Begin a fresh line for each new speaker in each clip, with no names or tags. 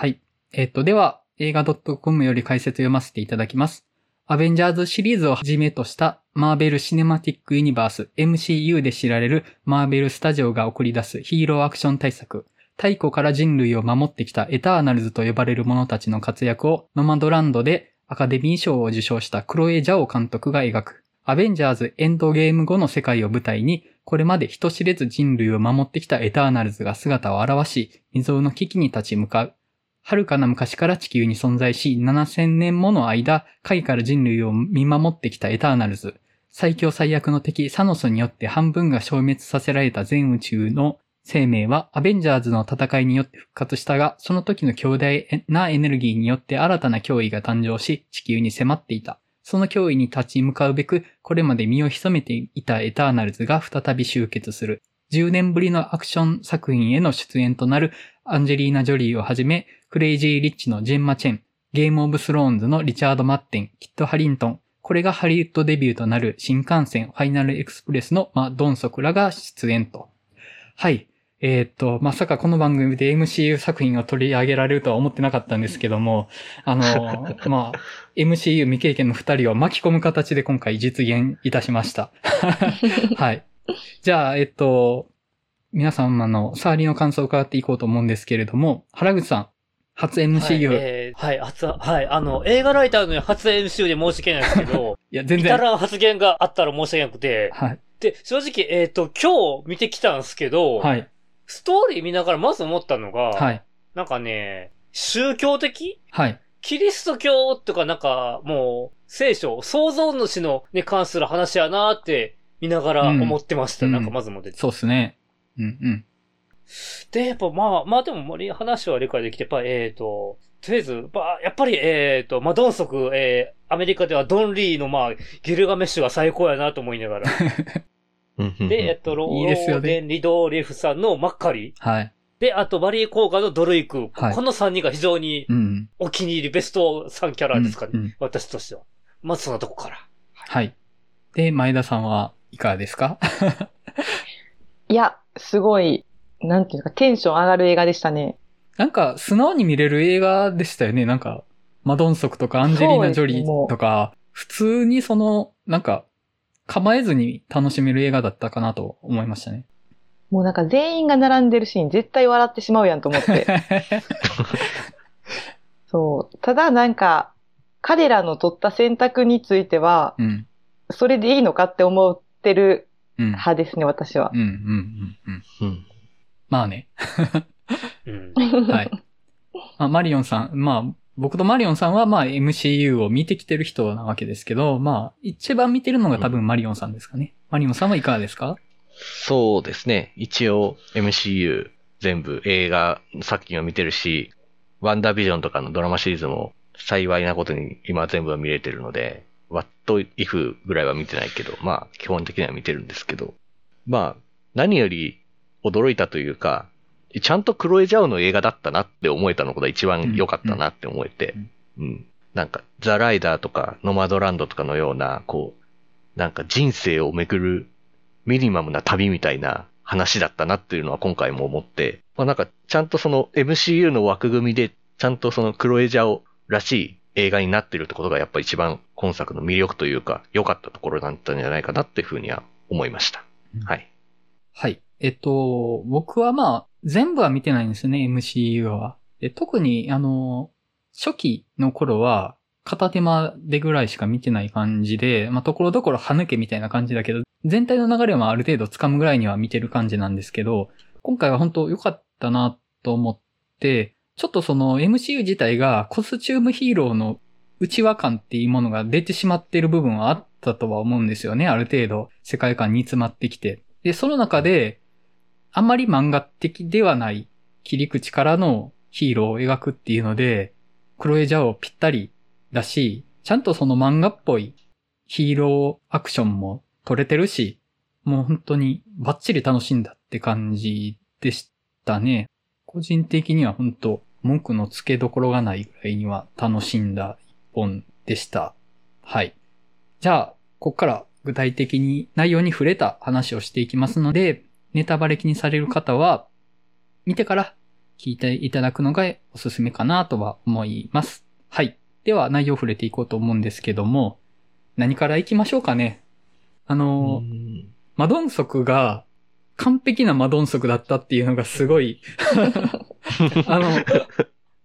はい。えっ、と、では、映画 .com より解説読ませていただきます。アベンジャーズシリーズをはじめとしたマーベル・シネマティック・ユニバース MCU で知られるマーベル・スタジオが送り出すヒーローアクション大作。太古から人類を守ってきたエターナルズと呼ばれる者たちの活躍をノマドランドでアカデミー賞を受賞したクロエ・ジャオ監督が描く。アベンジャーズエンドゲーム後の世界を舞台に、これまで人知れず人類を守ってきたエターナルズが姿を現し、未曾有の危機に立ち向かう。遥かな昔から地球に存在し、7000年もの間、影から人類を見守ってきたエターナルズ。最強最悪の敵サノスによって半分が消滅させられた全宇宙の生命はアベンジャーズの戦いによって復活したが、その時の強大なエネルギーによって新たな脅威が誕生し、地球に迫っていた。その脅威に立ち向かうべく、これまで身を潜めていたエターナルズが再び集結する。10年ぶりのアクション作品への出演となるアンジェリーナ・ジョリーをはじめ、クレイジー・リッチのジェンマ・チェン、ゲーム・オブ・スローンズのリチャード・マッテン、キット・ハリントン、これがハリウッドデビューとなる新幹線ファイナルエクスプレスの、まドンソクらが出演と。はい。えー、っと、まさかこの番組で MCU 作品を取り上げられるとは思ってなかったんですけども、あの、まあ、MCU 未経験の二人を巻き込む形で今回実現いたしました。はい。じゃあ、えっと、皆様の触りの感想を伺っていこうと思うんですけれども、原口さん、初 MCU。
はい、えー、はい、初、はい、あの、映画ライターの初 MCU で申し訳ないですけど、
いや、全然。
いたら発言があったら申し訳なくて、
はい。
で、正直、えっ、ー、と、今日見てきたんですけど、
はい。
ストーリー見ながらまず思ったのが、
はい。
なんかね、宗教的？
はい。
キリスト教とかなんか、もう、聖書、創造主のに関する話やなって見ながら思ってました。うん、なんかまずも出て。
そうっすね。うんうん。
で、やっぱまあ、まあでも、話は理解できて、やっぱ、えっ、ー、と、とりあえず、まあ、やっぱり、えっ、ー、と、まあ、ドンソク、えー、アメリカではドンリーの、まあ、ギルガメッシュが最高やなと思いながら。で、えっと、ローデン・リドーレフさんのマッカリ。
はい。
で、あと、バリー・コーガのドルイク。はい、この3人が非常に、お気に入り、ベスト3キャラですかね。うんうん、私としては。まずそんなとこから。
はい。で、前田さんはいかがですか？
いや、すごい、なんていうか、テンション上がる映画でしたね。
なんか、素直に見れる映画でしたよね。なんか、マドンソクとかアンジェリーナ・ジョリーとか、普通にその、なんか、構えずに楽しめる映画だったかなと思いましたね。
もうなんか全員が並んでるシーン絶対笑ってしまうやんと思って。そう。ただなんか、彼らの取った選択については、うん、それでいいのかって思ってる派ですね、うん、私は。
うん、うん、うん、うん。まあね。
うん、
はい。まあ、マリオンさん、まあ、僕とマリオンさんはまあ MCU を見てきてる人なわけですけど、まあ一番見てるのが多分マリオンさんですかね。うん、マリオンさんはいかがですか？
そうですね。一応 MCU 全部映画作品を見てるし、ワンダービジョンとかのドラマシリーズも幸いなことに今全部は見れてるので、ワットイフぐらいは見てないけど、まあ基本的には見てるんですけど、まあ何より驚いたというか、ちゃんとクロエ・ジャオの映画だったなって思えたのが一番良かったなって思えて、うん、うん。なんか、ザ・ライダーとか、ノマドランドとかのような、こう、なんか人生をめくるミニマムな旅みたいな話だったなっていうのは今回も思って、まあなんか、ちゃんとその MCU の枠組みで、ちゃんとそのクロエ・ジャオらしい映画になってるってことがやっぱ一番今作の魅力というか、良かったところだったんじゃないかなっていうふうには思いました。はい。
はい。えっと、僕はまあ、全部は見てないんですよね、MCU は。で特に、あの、初期の頃は、片手間でぐらいしか見てない感じで、まあ、ところどころ歯抜けみたいな感じだけど、全体の流れはある程度掴むぐらいには見てる感じなんですけど、今回は本当良かったなと思って、ちょっとその MCU 自体がコスチュームヒーローの内輪感っていうものが出てしまってる部分はあったとは思うんですよね。ある程度世界観に詰まってきて。で、その中で、あんまり漫画的ではない切り口からのヒーローを描くっていうので、クロエジャオぴったりだし、ちゃんとその漫画っぽいヒーローアクションも撮れてるし、もう本当にバッチリ楽しんだって感じでしたね。個人的には本当文句の付けどころがないぐらいには楽しんだ一本でした。はい。じゃあ、ここから具体的に内容に触れた話をしていきますので、ネタバレ気にされる方は、見てから聞いていただくのがおすすめかなとは思います。はい。では内容を触れていこうと思うんですけども、何から行きましょうかね。あの、マドンソクが完璧なマドンソクだったっていうのがすごい あの、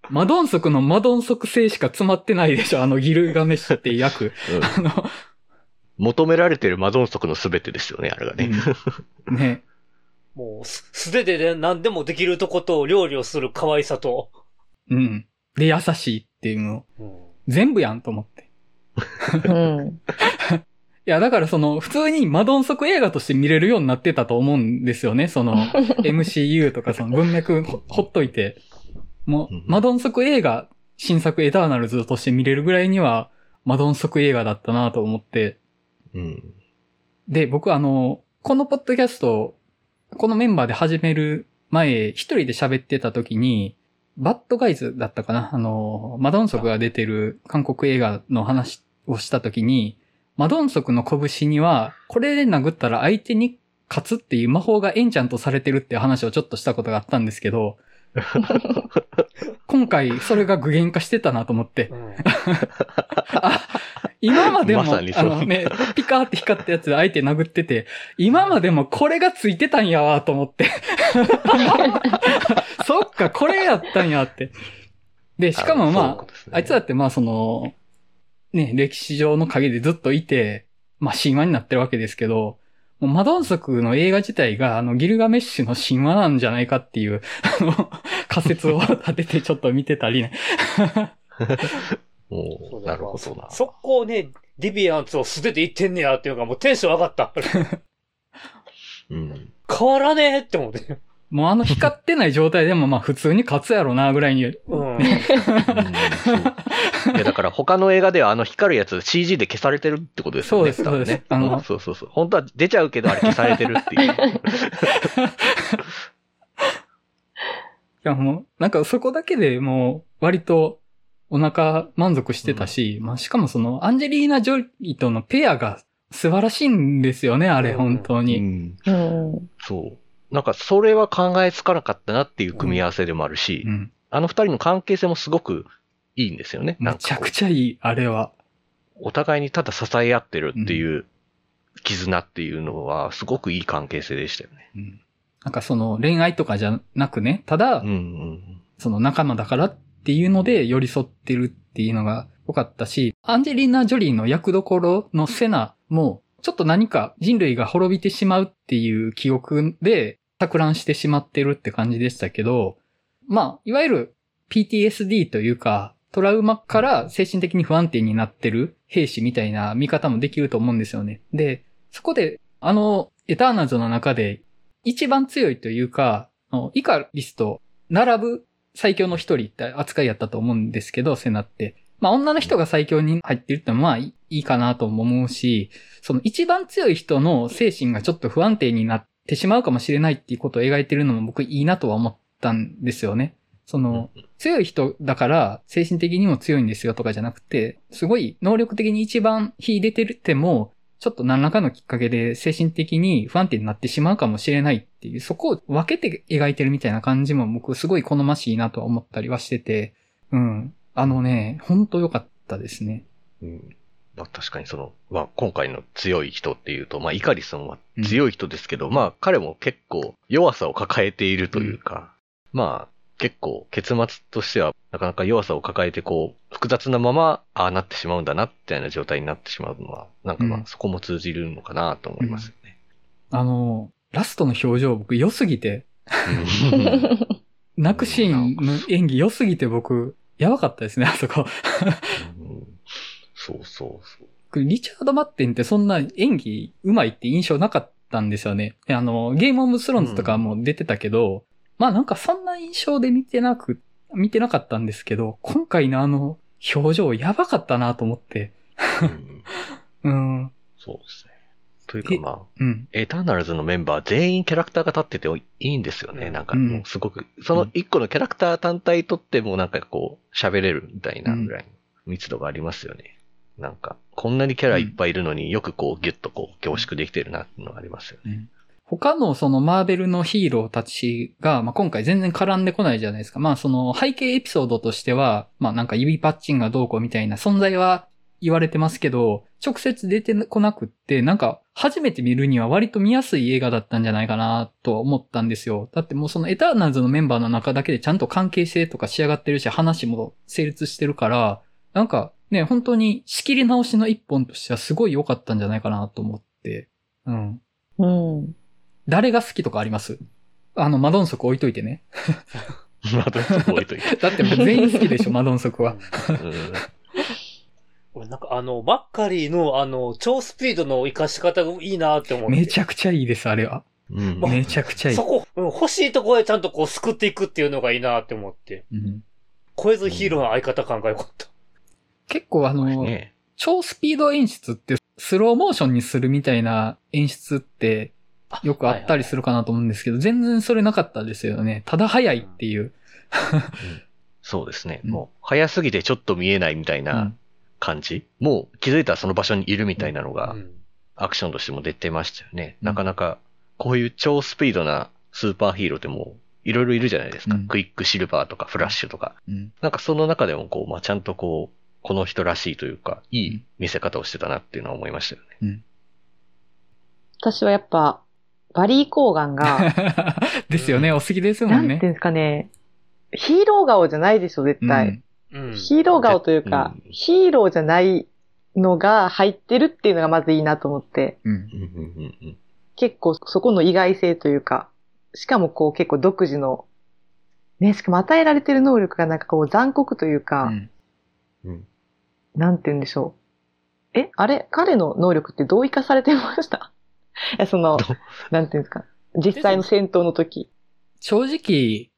マドンソクのマドンソク性しか詰まってないでしょ、あのギルガメッシュって役。うん、
求められてるマドンソクの全てですよね、あれがね。
うん、ね。
もう、素手でね、何でもできるとこと料理をする可愛さと。
うん。で、優しいっていうの。うん、全部やんと思って。うん。いや、だからその、普通にマドンソク映画として見れるようになってたと思うんですよね。その、MCU とかその文脈ほほっといて。もう、マドンソク映画、新作エターナルズとして見れるぐらいには、マドンソク映画だったなと思って。うん。で、僕あの、このポッドキャスト、このメンバーで始める前、一人で喋ってた時に、バッドガイズだったかな？あの、マドンソクが出てる韓国映画の話をした時に、マドンソクの拳には、これで殴ったら相手に勝つっていう魔法がエンチャントされてるって話をちょっとしたことがあったんですけど、今回それが具現化してたなと思って。うん、あ今までも、ま、あのね、ピカーって光ったやつで相手殴ってて、今までもこれがついてたんやわと思って。そっか、これやったんやって。で、しかもまあ、あね、あいつだってまあその、ね、歴史上の陰でずっといて、まあ神話になってるわけですけど、マドンソクの映画自体が、あの、ギルガメッシュの神話なんじゃないかっていう、あの、仮説を立ててちょっと見てたりね。
おなるほどな。
そこね、ディビアンツを素手で言ってんねやっていうのがもうテンション上がった。うん、変わらねえって思って。
もうあの光ってない状態でもまあ普通に勝つやろなぐらいに。うん。い
やだから他の映画ではあの光るやつ CG で消されてるってことですよね。
そうです、そうです。あ
の、そうそうそう。本当は出ちゃうけどあれ消されてるっていう。い
やもう、なんかそこだけでもう割とお腹満足してたし、うん、まあしかもそのアンジェリーナ・ジョリーとのペアが素晴らしいんですよね、あれ、本当に。うん。
うん、そう。なんかそれは考えつかなかったなっていう組み合わせでもあるし、うん、あの二人の関係性もすごくいいんですよね。
めちゃくちゃいい、あれは。
お互いにただ支え合ってるっていう絆っていうのはすごくいい関係性でしたよね。うん、
なんかその恋愛とかじゃなくね、ただ、うんうん、その仲間だからっていうので寄り添ってるっていうのが良かったし、アンジェリーナ・ジョリーの役どころのセナも、ちょっと何か人類が滅びてしまうっていう記憶で、錯乱してしまってるって感じでしたけど、まあ、いわゆる PTSD というか、トラウマから精神的に不安定になってる兵士みたいな見方もできると思うんですよね。で、そこで、あの、エターナルズの中で一番強いというか、イカリスと並ぶ最強の一人って扱いやったと思うんですけど、セナって。まあ女の人が最強に入ってるってのはまあいいかなと思うし、その一番強い人の精神がちょっと不安定になってしまうかもしれないっていうことを描いてるのも僕いいなとは思ったんですよね。その、強い人だから精神的にも強いんですよとかじゃなくて、すごい能力的に一番秀でてるっても、ちょっと何らかのきっかけで精神的に不安定になってしまうかもしれないっていう、そこを分けて描いてるみたいな感じも僕すごい好ましいなとは思ったりはしてて、うん。あのね、ほんと良かったですね。
うん。まあ確かにその、まあ今回の強い人っていうと、まあイカリスンは強い人ですけど、うん、まあ彼も結構弱さを抱えているというか、うん、まあ結構結末としてはなかなか弱さを抱えてこう、複雑なままああなってしまうんだな、みたいな状態になってしまうのは、なんかまあそこも通じるのかなと思いますよね。
うん、あの、ラストの表情僕良すぎて、泣くシーンの演技良すぎて僕、やばかったですね、あそこ。
そうそうそう。
リチャード・マッテンってそんな演技上手いって印象なかったんですよね。あの、ゲームオブスローンズとかも出てたけど、うん、まあなんかそんな印象で見てなく、見てなかったんですけど、今回のあの表情やばかったなと思って。うん、うん。
そうですね。というかまあ、うん、エターナルズのメンバー全員キャラクターが立ってていいんですよね。なんかもうすごく、その一個のキャラクター単体とってもなんかこう喋れるみたいなぐらい密度がありますよね。なんか、こんなにキャラいっぱいいるのによくこうギュッとこう凝縮できてるなっていうのがありますよね。
うん、他のそのマーベルのヒーローたちが、まあ、今回全然絡んでこないじゃないですか。まあその背景エピソードとしては、まあなんか指パッチンがどうこうみたいな存在は言われてますけど、直接出てこなくって、なんか初めて見るには割と見やすい映画だったんじゃないかなとは思ったんですよ。だってもうそのエターナルズのメンバーの中だけでちゃんと関係性とか仕上がってるし、話も成立してるから、なんかね、本当に仕切り直しの一本としてはすごい良かったんじゃないかなと思って。うん。
うん。
誰が好きとかあります？あの、マドンソク置いといてね。
マドンソク置いといて。
だってもう全員好きでしょ、マドンソクは。
俺なんかあの、マッカリーのあの、超スピードの活かし方がいいなって思って。
めちゃくちゃいいです、あれは。うん、めちゃくちゃいい。
そこ、うん、欲しいところでちゃんとこう救っていくっていうのがいいなって思って。うん。超えずヒーローの相方感が良かった。
結構あの、ね、超スピード演出ってスローモーションにするみたいな演出ってよくあったりするかなと思うんですけど、全然それなかったですよね。ただ早いっていう。うん、
そうですね。もう、早すぎてちょっと見えないみたいな感じ、うん、もう気づいたらその場所にいるみたいなのが、アクションとしても出てましたよね。なかなか、こういう超スピードなスーパーヒーローってもう、いろいろいるじゃないですか。クイックシルバーとかフラッシュとか。なんかその中でもこう、まあ、ちゃんとこう、この人らしいというか、いい見せ方をしてたなっていうのは思いましたよね。うん、
私はやっぱ、バリー・コーガンが。
ですよね、お好きですもんね。
なんていうんですかね。ヒーロー顔じゃないでしょ、絶対。うん、ヒーロー顔というか、うん、ヒーローじゃないのが入ってるっていうのがまずいいなと思って。うん、結構そこの意外性というか、しかもこう結構独自の、ね、しかも与えられてる能力がなんかこう残酷というか、うん、なんて言うんでしょう。え、あれ？彼の能力ってどう生かされてました？え、その、なんていうんですか？実際の戦闘の時。
正直、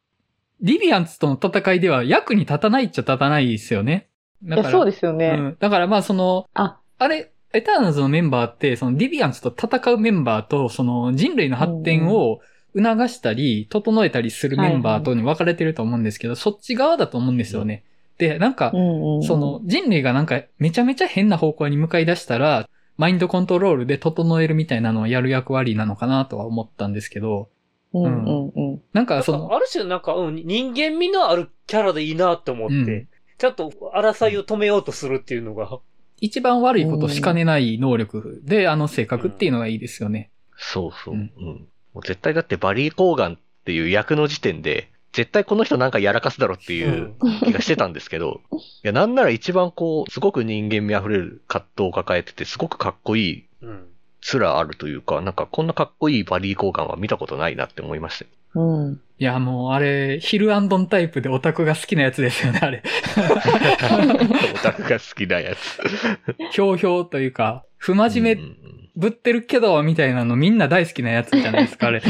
リビアンツとの戦いでは役に立たないっちゃ立たないですよね。
だからそうですよね。うん。
だからまあその、あ、あれ、エターナルズのメンバーって、そのディビアンツと戦うメンバーと、その人類の発展を促したり、整えたりするメンバーとに分かれてると思うんですけど、そっち側だと思うんですよね。で、なんか、その人類がなんかめちゃめちゃ変な方向に向かい出したら、マインドコントロールで整えるみたいなのをやる役割なのかなとは思ったんですけど、
うんうんうん。
なんかその、
ある種なんか、うん、人間味のあるキャラでいいなって思って、うん、ちょっと争いを止めようとするっていうのが。
一番悪いことしかねない能力で、あの性格っていうのがいいですよね。
そうそう。うん。もう絶対だってバリー・コーガンっていう役の時点で、絶対この人なんかやらかすだろっていう気がしてたんですけど、いや、なんなら一番こう、すごく人間味あふれる葛藤を抱えてて、すごくかっこいい、面あるというか、なんかこんなかっこいいバディ交換は見たことないなって思いました。
うん。
いや、もうあれ、ヒルアンドンタイプでオタクが好きなやつですよね、あれ。
オタクが好きなやつ。
ひょうひょうというか、不真面目ぶってるけど、みたいなのみんな大好きなやつじゃないですか、あれ。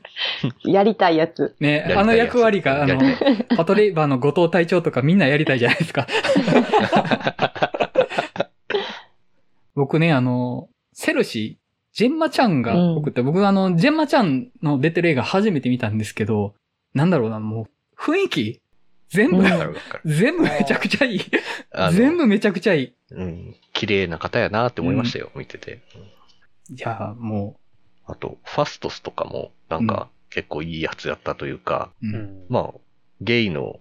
やりたいやつ。
ね、あの役割が、あの、パトレイバーの後藤隊長とかみんなやりたいじゃないですか。僕ね、あの、セルシー、ジェンマちゃんが送って、うん、僕あの、ジェンマちゃんの出てる映画初めて見たんですけど、なんだろうな、もう、雰囲気全部、うん、全部めちゃくちゃいい。全部めちゃくちゃいい。
うん。綺麗な方やなって思いましたよ、うん、見てて。
いや、も
う。あと、ファストスとかも、なんか、結構いいやつやったというか、うん、まあ、ゲイの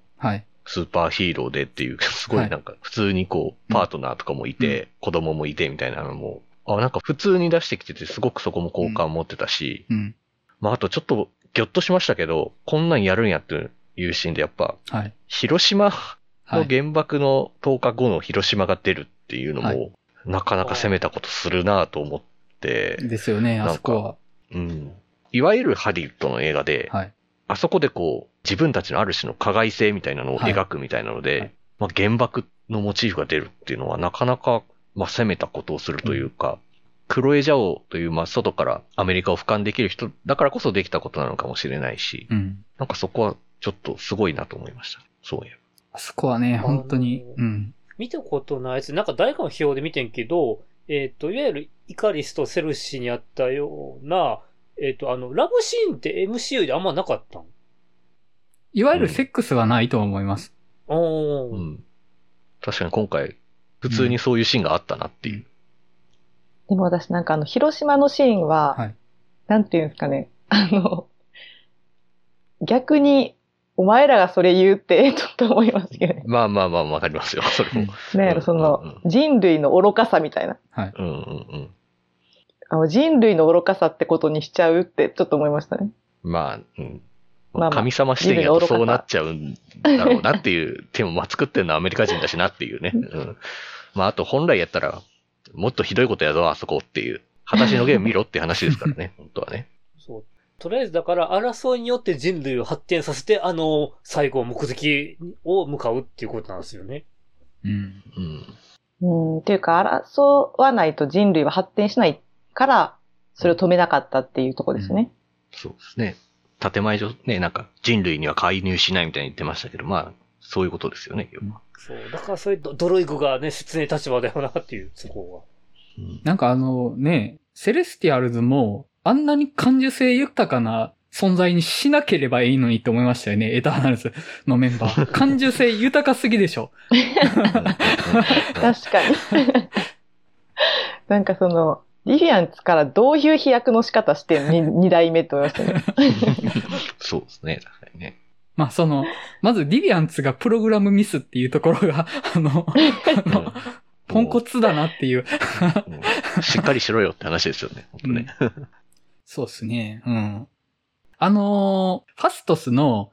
スーパーヒーローでっていう、すごいなんか、普通にこう、パートナーとかもいて、子供もいてみたいなのも、あ、なんか普通に出してきてて、すごくそこも好感持ってたし、まあ、あとちょっと、ぎょっとしましたけど、こんなんやるんやっていうシーンでやっぱ、はい、広島の原爆の10日後の広島が出るっていうのも、はい、なかなか攻めたことするなと思って。
ですよね、あそこは。
うん。いわゆるハリウッドの映画で、はい、あそこでこう、自分たちのある種の加害性みたいなのを描くみたいなので、はい、まあ、原爆のモチーフが出るっていうのはなかなか、まあ、攻めたことをするというか、うん、クロエジャオという、まあ、外からアメリカを俯瞰できる人だからこそできたことなのかもしれないし、うん、なんかそこはちょっとすごいなと思いました。そういえば。
あそこはね、本当に、うん。
見たことないやつ、なんか誰かの表で見てんけど、えっ、ー、と、いわゆるイカリスとセルシーにあったような、えっ、ー、と、あの、ラブシーンって MCU であんまなかったん？
いわゆるセックスはないと思います。
うん、
うん。確かに今回、普通にそういうシーンがあったなっていう。うん、
でも私なんかあの、広島のシーンは、はい、なんていうんですかね。あの、逆に、お前らがそれ言うって、ちょっと思いますけどね。
まあまあまあ、わかりますよ、それも。
ねやろ、その、人類の愚かさみたいな。
はい。うんうんう
ん。
あの人類の愚かさってことにしちゃうってちょっと思いましたね。
まあ、うん。まあ、神様視点やとそうなっちゃうんだろうなっていう手も、まあ作ってるのはアメリカ人だしなっていうね。うん。まああと本来やったら、もっとひどいことやぞ、あそこっていう。裸足のゲーム見ろって話ですからね、本当はね。
とりあえずだから争いによって人類を発展させて、あの、最後目的を向かうっていうことなんですよね。
うん。
うん。うん、っていうか、争わないと人類は発展しないから、それを止めなかったっていうとこですね。
うん、そうですね。建前上、ね、なんか人類には介入しないみたいに言ってましたけど、まあ、そういうことですよね、
うん、そう。だからそういうドロイグがね、辛い立場だよなっていう、そこは。
うん、なんかあのね、セレスティアルズも、あんなに感受性豊かな存在にしなければいいのにって思いましたよね。エターナルズのメンバー。感受性豊かすぎでしょ。確か
に。なんかその、リリアンツからどういう飛躍の仕方してんの？二代目と思いましたね。
そうですね、確かにね。
まあその、まずリリアンツがプログラムミスっていうところが、あの、あのポンコツだなっていう
しっかりしろよって話ですよね、本当ね。
うん、そうですね、うん。あのファストスの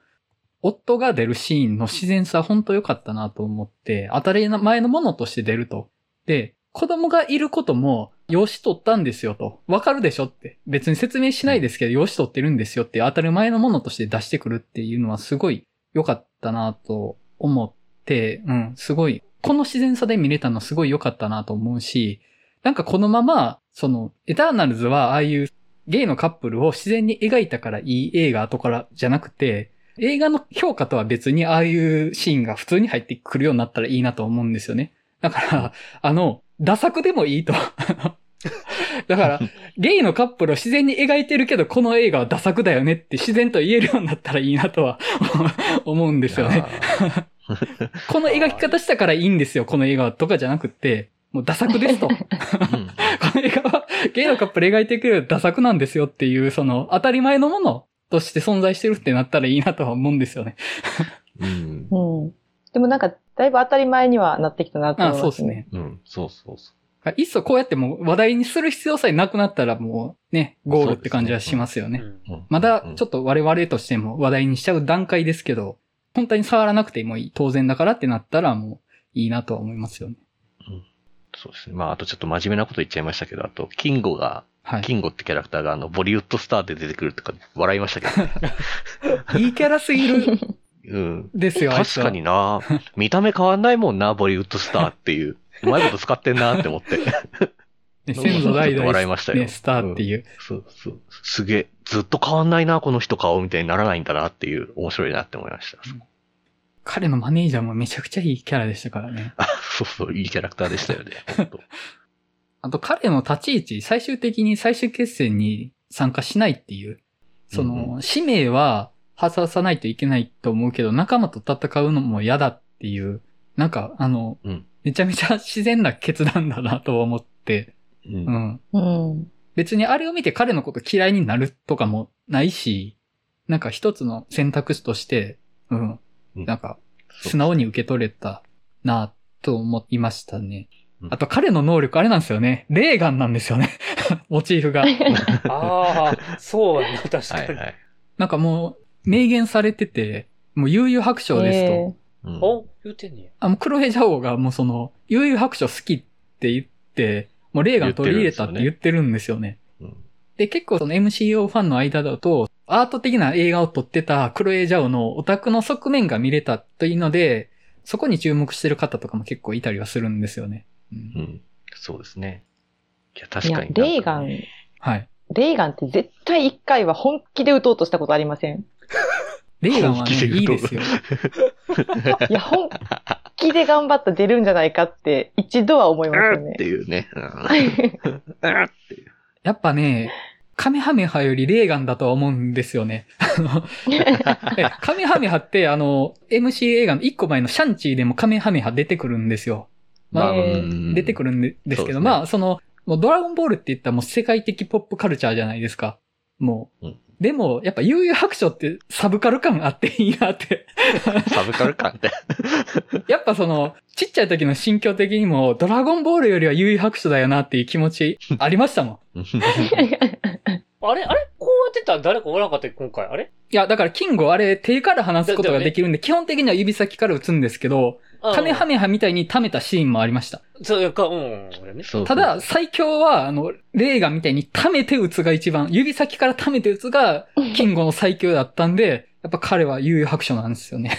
夫が出るシーンの自然さ本当良かったなと思って、当たり前のものとして出ると。で、子供がいることも、養子取ったんですよと。わかるでしょって。別に説明しないですけど、養子取ってるんですよって当たり前のものとして出してくるっていうのはすごい良かったなと思って、うん、すごい、この自然さで見れたのすごい良かったなと思うし、なんかこのまま、その、エターナルズはああいうゲイのカップルを自然に描いたからいい映画後からじゃなくて、映画の評価とは別にああいうシーンが普通に入ってくるようになったらいいなと思うんですよね。だから、あの、ダ作でもいいと。だから、ゲイのカップルを自然に描いてるけど、この映画はダ作だよねって自然と言えるようになったらいいなとは 思うんですよね。この描き方したからいいんですよ、この映画はとかじゃなくて、もうダ作ですと。こ ゲイのカップル描いてくるダ作なんですよっていう、その当たり前のものとして存在してるってなったらいいなとは思うんですよね。
うん、うん。でもなんか、だいぶ当たり前にはなってきたなと思います、ね。
あそうですね。
うん、そうそうそ
う。いっそこうやってもう話題にする必要さえなくなったらもうね、ゴールって感じはしますよね。ねまだちょっと我々としても話題にしちゃう段階ですけど、本当に触らなくてもいい、当然だからってなったらもういいなとは思いますよね。
うん、そうですね。まああとちょっと真面目なこと言っちゃいましたけど、あと、キンゴが、はい、キンゴってキャラクターがあの、ボリウッドスターで出てくるとか笑いましたけどね。
いいキャラすぎる。
うん。
ですよ、
確かにな。見た目変わんないもんな、ボリウッドスターっていう。うまいこと使ってんなって思って。
ね、先祖代々、
笑いましたよ。
ね、スターっていう、うん、
そうそう。すげえ。ずっと変わんないな、この人顔みたいにならないんだなっていう、面白いなって思いました。うん、
彼のマネージャーもめちゃくちゃいいキャラでしたからね。
あ、そうそう、いいキャラクターでしたよね。
あと彼の立ち位置、最終的に最終決戦に参加しないっていう。その、うん、使命は、外さないといけないと思うけど、仲間と戦うのも嫌だっていう、なんか、あの、うん、めちゃめちゃ自然な決断だなと思って、
うん。うん。
別にあれを見て彼のこと嫌いになるとかもないし、なんか一つの選択肢として、うん。なんか、素直に受け取れたなと思いましたね。あと彼の能力あれなんですよね。レーガンなんですよね。モチーフが。
ああ、そうね、確かに。はいはい、
なんかもう、明言されてて、もう悠々白書ですと。
えー、お言うてんねや。
あ、もう黒ヘジャオがもうその、悠々白書好きって言って、もうレーガン取り入れたって言ってるんですよね。で、結構その MCO ファンの間だと、アート的な映画を撮ってたクロエジャオのオタクの側面が見れたというので、そこに注目してる方とかも結構いたりはするんですよね。
うん。うん、そうですね。いや、確かに、
ね、レーガン。
はい。
レーガンって絶対一回は本気で撃とうとしたことありません？
レーガンはね、いいですよ。
いや、本気で頑張った出るんじゃないかって一度は思いますよね。
っていうね。
やっぱね、カメハメハよりレーガンだとは思うんですよね。あの、カメハメハって、あの、MC 映画の一個前のシャンチーでもカメハメハ出てくるんですよ。まあ、出てくるんですけど、ね、まあ、その、もうドラゴンボールって言ったらもう世界的ポップカルチャーじゃないですか。もう。うん、でも、やっぱ悠々白書ってサブカル感あっていいなって。
サブカル感って。
やっぱその、ちっちゃい時の心境的にも、ドラゴンボールよりは悠々白書だよなっていう気持ちありましたもん。
あれあれ？こうやってたら誰かおらなかった今回あれ？
いや、だからキングあれ手から離すことができるんで、基本的には指先から打つんですけど、カメハメハみたいに溜めたシーンもありました。
そうか、うん。
ただ、最強は、あの、レーガンみたいに溜めて打つが一番、指先から溜めて打つが、キングの最強だったんで、やっぱ彼は悠々白書なんですよね。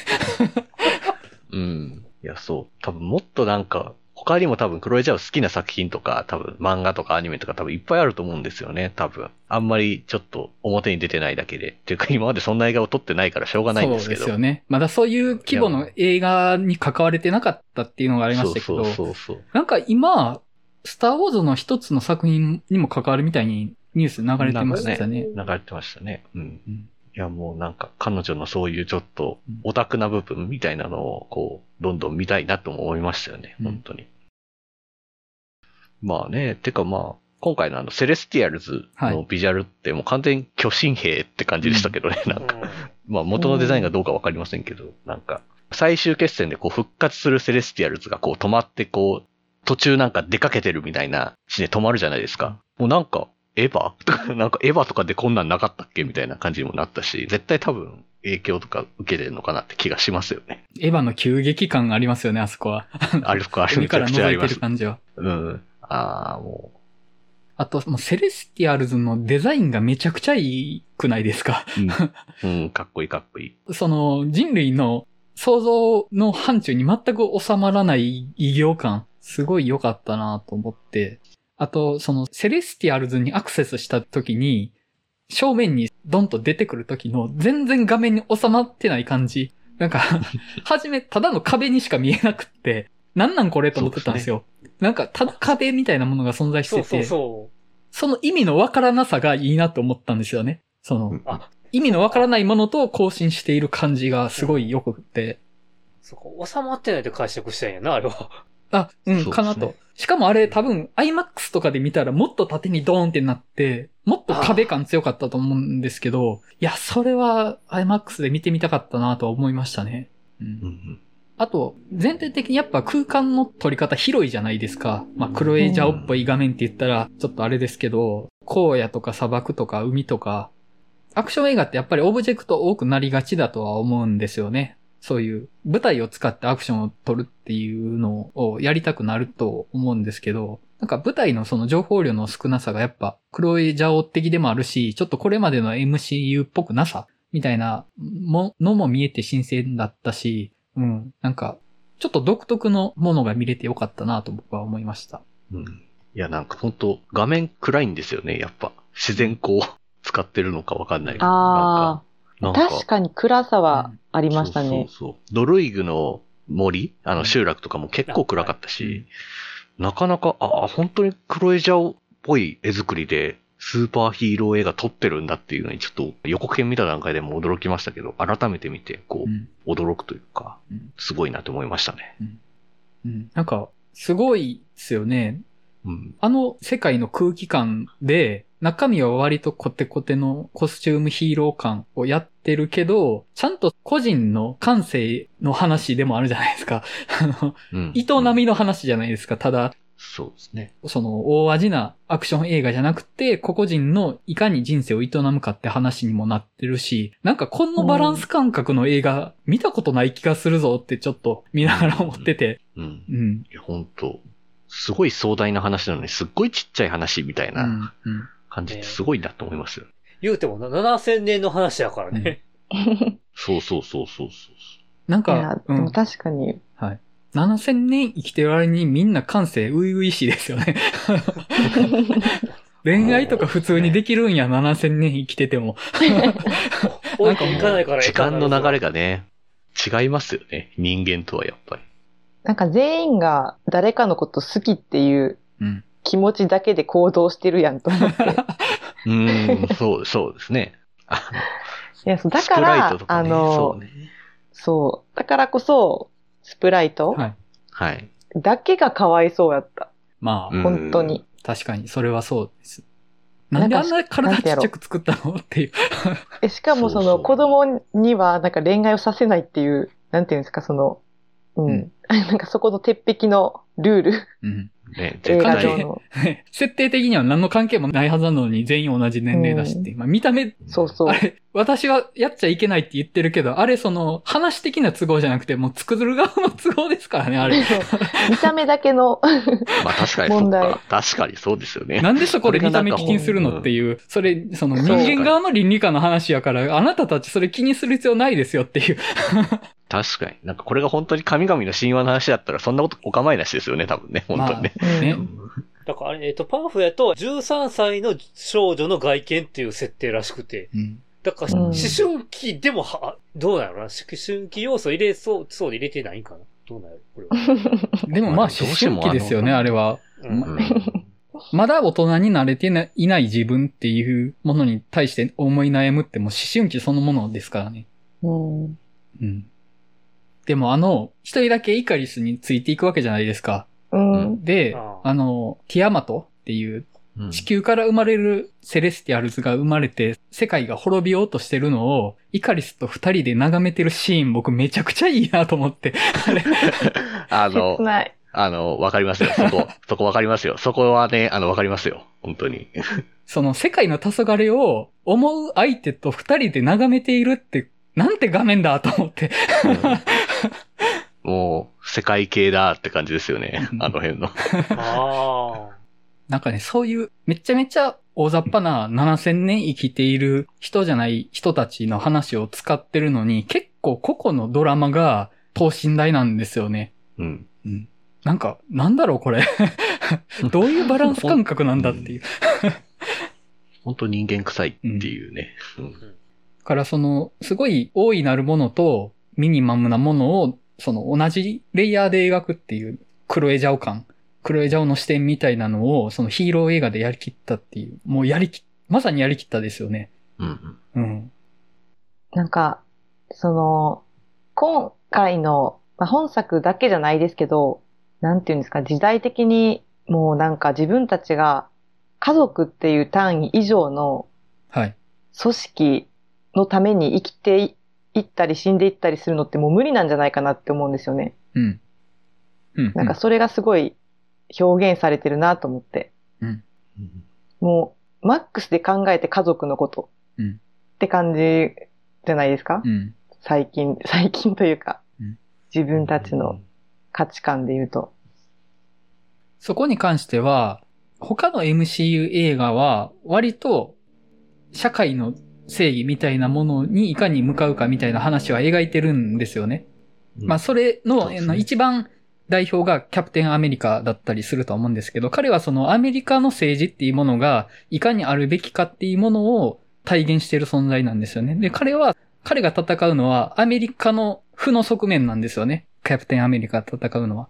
うん。いや、そう。多分もっとなんか、他にも多分クロエジャオ好きな作品とか、多分漫画とかアニメとか多分いっぱいあると思うんですよね、多分。あんまりちょっと表に出てないだけで。っていうか今までそんな映画を撮ってないからしょうがないんですけど。
そうですよね。まだそういう規模の映画に関われてなかったっていうのがありましたけど。
そうそうそう
なんか今、スターウォーズの一つの作品にも関わるみたいにニュース流れてましたね。ね
流れてましたね。うん。うんいやもうなんか彼女のそういうちょっとオタクな部分みたいなのをこう、どんどん見たいなと思いましたよね、本当に。まあね、てかまあ、今回のあの、セレスティアルズのビジュアルってもう完全に巨神兵って感じでしたけどね、なんか。まあ元のデザインがどうかわかりませんけど、なんか、最終決戦でこう復活するセレスティアルズがこう止まってこう、途中なんか出かけてるみたいなシーンで止まるじゃないですか。もうなんか、エヴァ？とか、なんかエヴァとかでこんなんなかったっけ？みたいな感じにもなったし、絶対多分影響とか受けてるのかなって気がしますよね。
エヴァの旧劇感がありますよね、あそこは。
あるか、ある
めちゃくちゃあります。る感じは。
うん。ああ、もう。
あと、もうセレスティアルズのデザインがめちゃくちゃいいくないですか？
うん、うん、かっこいいかっこい
い。その人類の想像の範疇に全く収まらない異形感、すごい良かったなと思って。あと、そのセレスティアルズにアクセスした時に、正面にドンと出てくる時の全然画面に収まってない感じ。なんか はじめ、ただの壁にしか見えなくって、なんなんこれと思ってたんですよ。すね、なんか、ただ壁みたいなものが存在してて、そうそうその意味のわからなさがいいなと思ったんですよね。その、あ意味のわからないものと更新している感じがすごい良くて。
そこ、収まってないで解釈したんやな、あれは。
あ、うん、かなと。しかもあれ多分 IMAX とかで見たらもっと縦にドーンってなって、もっと壁感強かったと思うんですけど、いや、それは IMAX で見てみたかったなと思いましたね。うん。うんあと、全体的にやっぱ空間の撮り方広いじゃないですか。まあ、クロエジャオっぽい画面って言ったら、ちょっとあれですけど、荒野とか砂漠とか海とか、アクション映画ってやっぱりオブジェクト多くなりがちだとは思うんですよね。そういう舞台を使ってアクションを撮るっていうのをやりたくなると思うんですけど、なんか舞台のその情報量の少なさがやっぱクロエジャオ的でもあるし、ちょっとこれまでの MCU っぽくなさみたいなものも見えて新鮮だったし、うん。なんか、ちょっと独特のものが見れてよかったなと僕は思いました。
うん。いや、なんか本当画面暗いんですよね、やっぱ。自然光使ってるのかわかんないけど。
ああ。確かに暗さはありましたね。
そうそうそう。ドルイグの森あの集落とかも結構暗かったし、うん、なかなか、ああ、本当にクロエジャオっぽい絵作りで、スーパーヒーロー映画撮ってるんだっていうのにちょっと予告編見た段階でも驚きましたけど、改めて見て、こう、驚くというか、すごいなと思いましたね。
うん。なんか、すごいですよね。うん、あの世界の空気感で、中身は割とコテコテのコスチュームヒーロー感をやってるけど、ちゃんと個人の感性の話でもあるじゃないですか。あの、うん、営みの話じゃないですか。ただ、
そうですね。
その大味なアクション映画じゃなくて、個々人のいかに人生を営むかって話にもなってるし、なんかこのバランス感覚の映画見たことない気がするぞってちょっと見ながら思ってて。
うん。うん。いや、本当すごい壮大な話なのに、すっごいちっちゃい話みたいな感じってすごいなと思いますよ。うんうん、
言うても7000年の話やからね。
そうそうそうそうそう。
なんか、
でも確かに、
はい。7000年生きてる割にみんな感性初々しいですよね。恋愛とか普通にできるんや、7000年生きてても。
なんか行かないから
時間の流れがね、違いますよね。人間とはやっぱり。
なんか全員が誰かのこと好きっていう気持ちだけで行動してるやんと思って。
うん、そう、そうですね。
いや、だから、ね、あの、そう、ね、そう、だからこそ、スプライトはい。
はい。
だけがかわいそうやった。
ま
あ、本当に。
確かに、それはそうです。なんであんな体ちっちゃく作ったの？っていう。
え、しかもその子供にはなんか恋愛をさせないっていう、なんていうんですか、その、うん。うん、なんかそこの鉄壁のルール。うん。
ね、映画上の。設定的には何の関係もないはずなのに全員同じ年齢だしって。うん、まあ見た目、
そうそう。
あれ、私はやっちゃいけないって言ってるけど、あれその、話的な都合じゃなくて、もう作る側の都合ですからね、あれ。
見た目だけの
まあ確かに問題。確かにそうですよね。
なんでそこで見た目気にするのっていう、それ、その人間側の倫理観の話やから、あなたたちそれ気にする必要ないですよっていう。
確かに。なんかこれが本当に神々の神話の話だったら、そんなことお構いなしですよね、多分ね。本当にね。まあ、ね
だから、えっ、ー、と、パンフやと、13歳の少女の外見っていう設定らしくて。うん、だから、思春期でもは、どうなのな？思春期要素入れそう、そうで入れてないんかな？どうなるこれは。
でもまあ、思春期ですよね、あれは。うん、まだ大人になれていない自分っていうものに対して思い悩むっても思春期そのものですからね。うん。うん。でもあの、一人だけイカリスについていくわけじゃないですか。うん、で、あの、ティアマトっていう地球から生まれるセレスティアルズが生まれて、世界が滅びようとしてるのを、イカリスと二人で眺めてるシーン、僕めちゃくちゃいいなと思って。
あの、あの、わかりますよ。そこ、そこわかりますよ。そこはね、あの、わかりますよ。本当に。
その世界の黄昏を思う相手と二人で眺めているってなんて画面だと思って
もう、世界系だって感じですよね。あの辺のあ
あ。なんかね、そういうめちゃめちゃ大雑把な7000年生きている人じゃない人たちの話を使ってるのに、結構個々のドラマが等身大なんですよね。うん。うん、なんか、なんだろうこれ どういうバランス感覚なんだっていう
本当人間臭いっていうね。うん、うん
からその、すごい大いなるものとミニマムなものを、その同じレイヤーで描くっていう、クロエジャオ感、クロエジャオの視点みたいなのを、そのヒーロー映画でやりきったっていう、もうやりき、まさにやりきったですよね。うん。うん。
なんか、その、今回の、まあ、本作だけじゃないですけど、なんていうんですか、時代的にもうなんか自分たちが家族っていう単位以上の組織のために生きていったり死んでいったりするのってもう無理なんじゃないかなって思うんですよね。うん。うん、なんかそれがすごい表現されてるなと思って。うん。もう、マックスで考えて家族のこと。うん。って感じじゃないですか？うん。最近、最近というか、うん、自分たちの価値観で言うと。
そこに関しては、他の MCU 映画は割と社会の正義みたいなものにいかに向かうかみたいな話は描いてるんですよね。うん、まあ、それの、ね、一番代表がキャプテンアメリカだったりすると思うんですけど、彼はそのアメリカの政治っていうものがいかにあるべきかっていうものを体現している存在なんですよね。で、彼は、彼が戦うのはアメリカの負の側面なんですよね。キャプテンアメリカ戦うのは。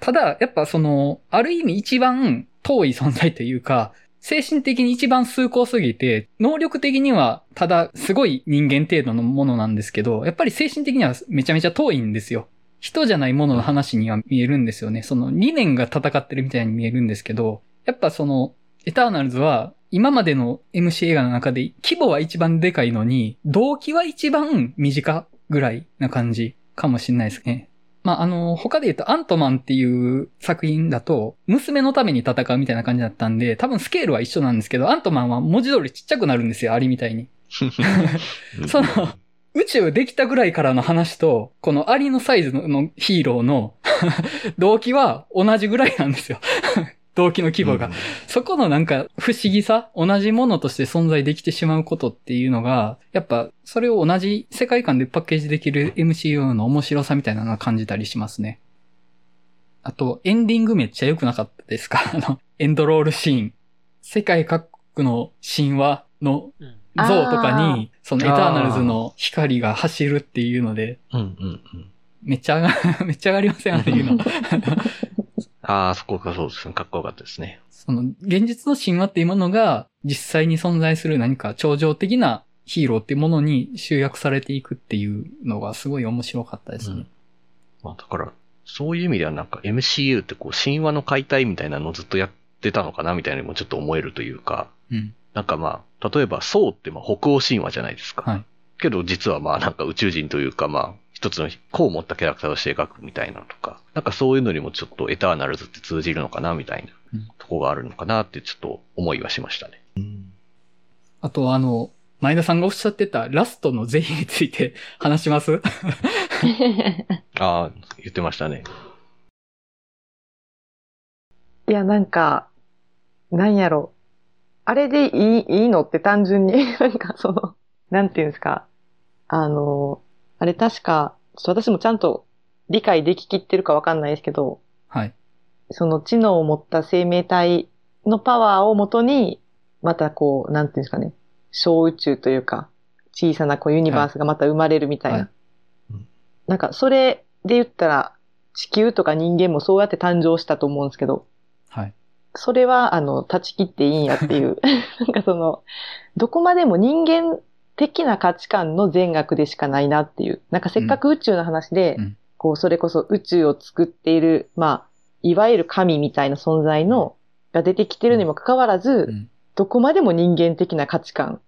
ただ、やっぱその、ある意味一番遠い存在というか、精神的に一番崇高すぎて、能力的にはただすごい人間程度のものなんですけど、やっぱり精神的にはめちゃめちゃ遠いんですよ。人じゃないものの話には見えるんですよね。その理念が戦ってるみたいに見えるんですけど、やっぱその、エターナルズは今までの MC 映画の中で規模は一番でかいのに、動機は一番短ぐらいな感じかもしれないですね。まあ、あの、他で言うとアントマンっていう作品だと、娘のために戦うみたいな感じだったんで、多分スケールは一緒なんですけど、アントマンは文字通りちっちゃくなるんですよ、アリみたいに。その、宇宙できたぐらいからの話と、このアリのサイズのヒーローの 動機は同じぐらいなんですよ動機の規模が、うん、そこのなんか不思議さ、同じものとして存在できてしまうことっていうのが、やっぱそれを同じ世界観でパッケージできる MCU の面白さみたいなのを感じたりしますね。あと、エンディングめっちゃ良くなかったですか？あの、エンドロールシーン。世界各国の神話の像とかに、そのエターナルズの光が走るっていうので、めっちゃ上が、めっちゃ上がりません？ああいうの。
ああ、そこがそうですね。かっこよかったですね。
その、現実の神話っていうものが、実際に存在する何か超常的なヒーローっていうものに集約されていくっていうのがすごい面白かったですね。うん、
まあだから、そういう意味ではなんか MCU ってこう神話の解体みたいなのをずっとやってたのかなみたいにもちょっと思えるというか、うん、なんかまあ、例えば、ソウってまあ北欧神話じゃないですか。
はい。
けど実はまあなんか宇宙人というかまあ、一つのこう持ったキャラクターとして描くみたいなとか、なんかそういうのにもちょっとエターナルズって通じるのかなみたいなとこがあるのかなってちょっと思いはしましたね。うん、
あとあの、前田さんがおっしゃってたラストの是非について 話します？
ああ、言ってましたね。
いや、なんか、なんやろ。あれでいい、いいのって単純に、なんかその、なんていうんですか。あの、あれ確か、私もちゃんと理解でききってるかわかんないですけど、
はい。
その知能を持った生命体のパワーをもとに、またこう、なんていうんですかね。小宇宙というか、小さなこうユニバースがまた生まれるみたいな。はいはい、なんか、それで言ったら、地球とか人間もそうやって誕生したと思うんですけど、
はい。
それは、あの、断ち切っていいんやっていう。なんかその、どこまでも人間的な価値観の善悪でしかないなっていう。なんかせっかく宇宙の話で、うん、こう、それこそ宇宙を作っている、まあ、いわゆる神みたいな存在の、が出てきてるにもかかわらず、うん。どこまでも人間的な価値観。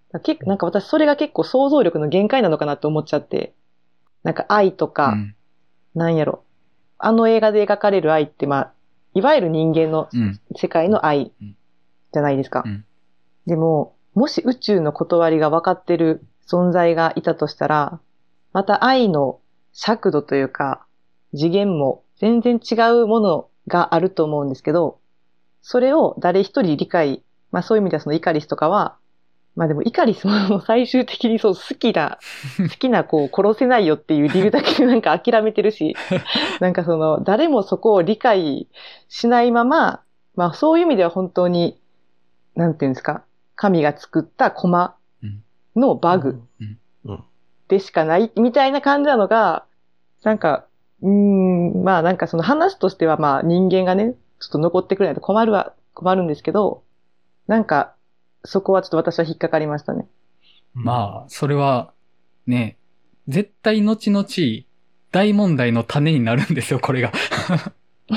なんか私それが結構想像力の限界なのかなって思っちゃって、なんか愛とか、うん、なんやろ。あの映画で描かれる愛って、まあ、いわゆる人間の世界の愛じゃないですか。うん、でも、もし宇宙の断りが分かってる存在がいたとしたら、また愛の尺度というか、次元も全然違うものがあると思うんですけど、それを誰一人理解まあそういう意味ではそのイカリスとかは、まあでもイカリスも最終的にそう好きな、好きな子を殺せないよっていう理由だけでなんか諦めてるし、なんかその誰もそこを理解しないまま、まあそういう意味では本当に、なんていうんですか、神が作ったコマのバグでしかないみたいな感じなのが、なんか、うん、まあなんかその話としてはまあ人間がね、ちょっと残ってくれないと困るは困るんですけど、なんか、そこはちょっと私は引っかかりましたね。
まあ、それは、ね、絶対後々、大問題の種になるんですよ、これが。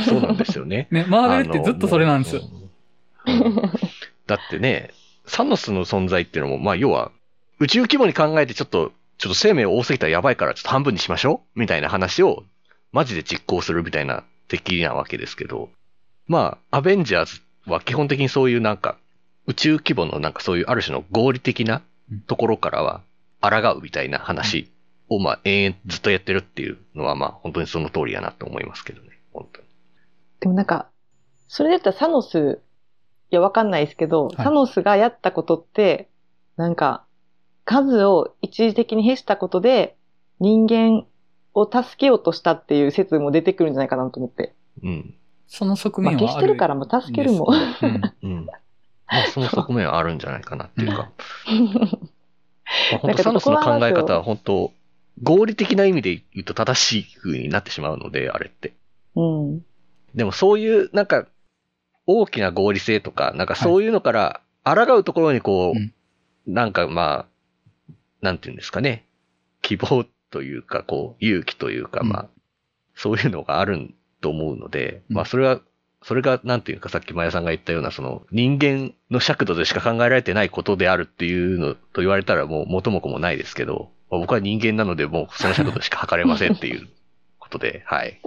そうなんですよね。
ね、マーベルってずっとそれなんですよ。
だってね、サノスの存在っていうのも、まあ要は、宇宙規模に考えてちょっと、ちょっと生命多すぎたらやばいからちょっと半分にしましょう？みたいな話を、マジで実行するみたいな敵なわけですけど、まあ、アベンジャーズは基本的にそういうなんか、宇宙規模のなんかそういうある種の合理的なところからは、抗うみたいな話をまあ延々ずっとやってるっていうのはまあ本当にその通りやなと思いますけどね。本当に。
でもなんか、それだったらサノス、いやわかんないですけど、はい、サノスがやったことって、なんか、数を一時的に減したことで、人間を助けようとしたっていう説も出てくるんじゃないかなと思って。
うん。
その側面はある、
まあ、消してるからも助けるも。うん。
うんまあ、その側面はあるんじゃないかなっていうか。まあ、本当サノスの考え方は本当、合理的な意味で言うと正しい風になってしまうので、あれって。
うん。
でもそういう、なんか、大きな合理性とか、なんかそういうのから、抗うところにこう、はい、なんかまあ、なんていうんですかね。希望というか、こう、勇気というか、まあ、そういうのがあると思うので、まあそれはそれが、なんていうかさっきマヤさんが言ったような、その人間の尺度でしか考えられてないことであるっていうのと言われたらもう元も子もないですけど、まあ、僕は人間なのでもうその尺度しか測れませんっていうことで、はい。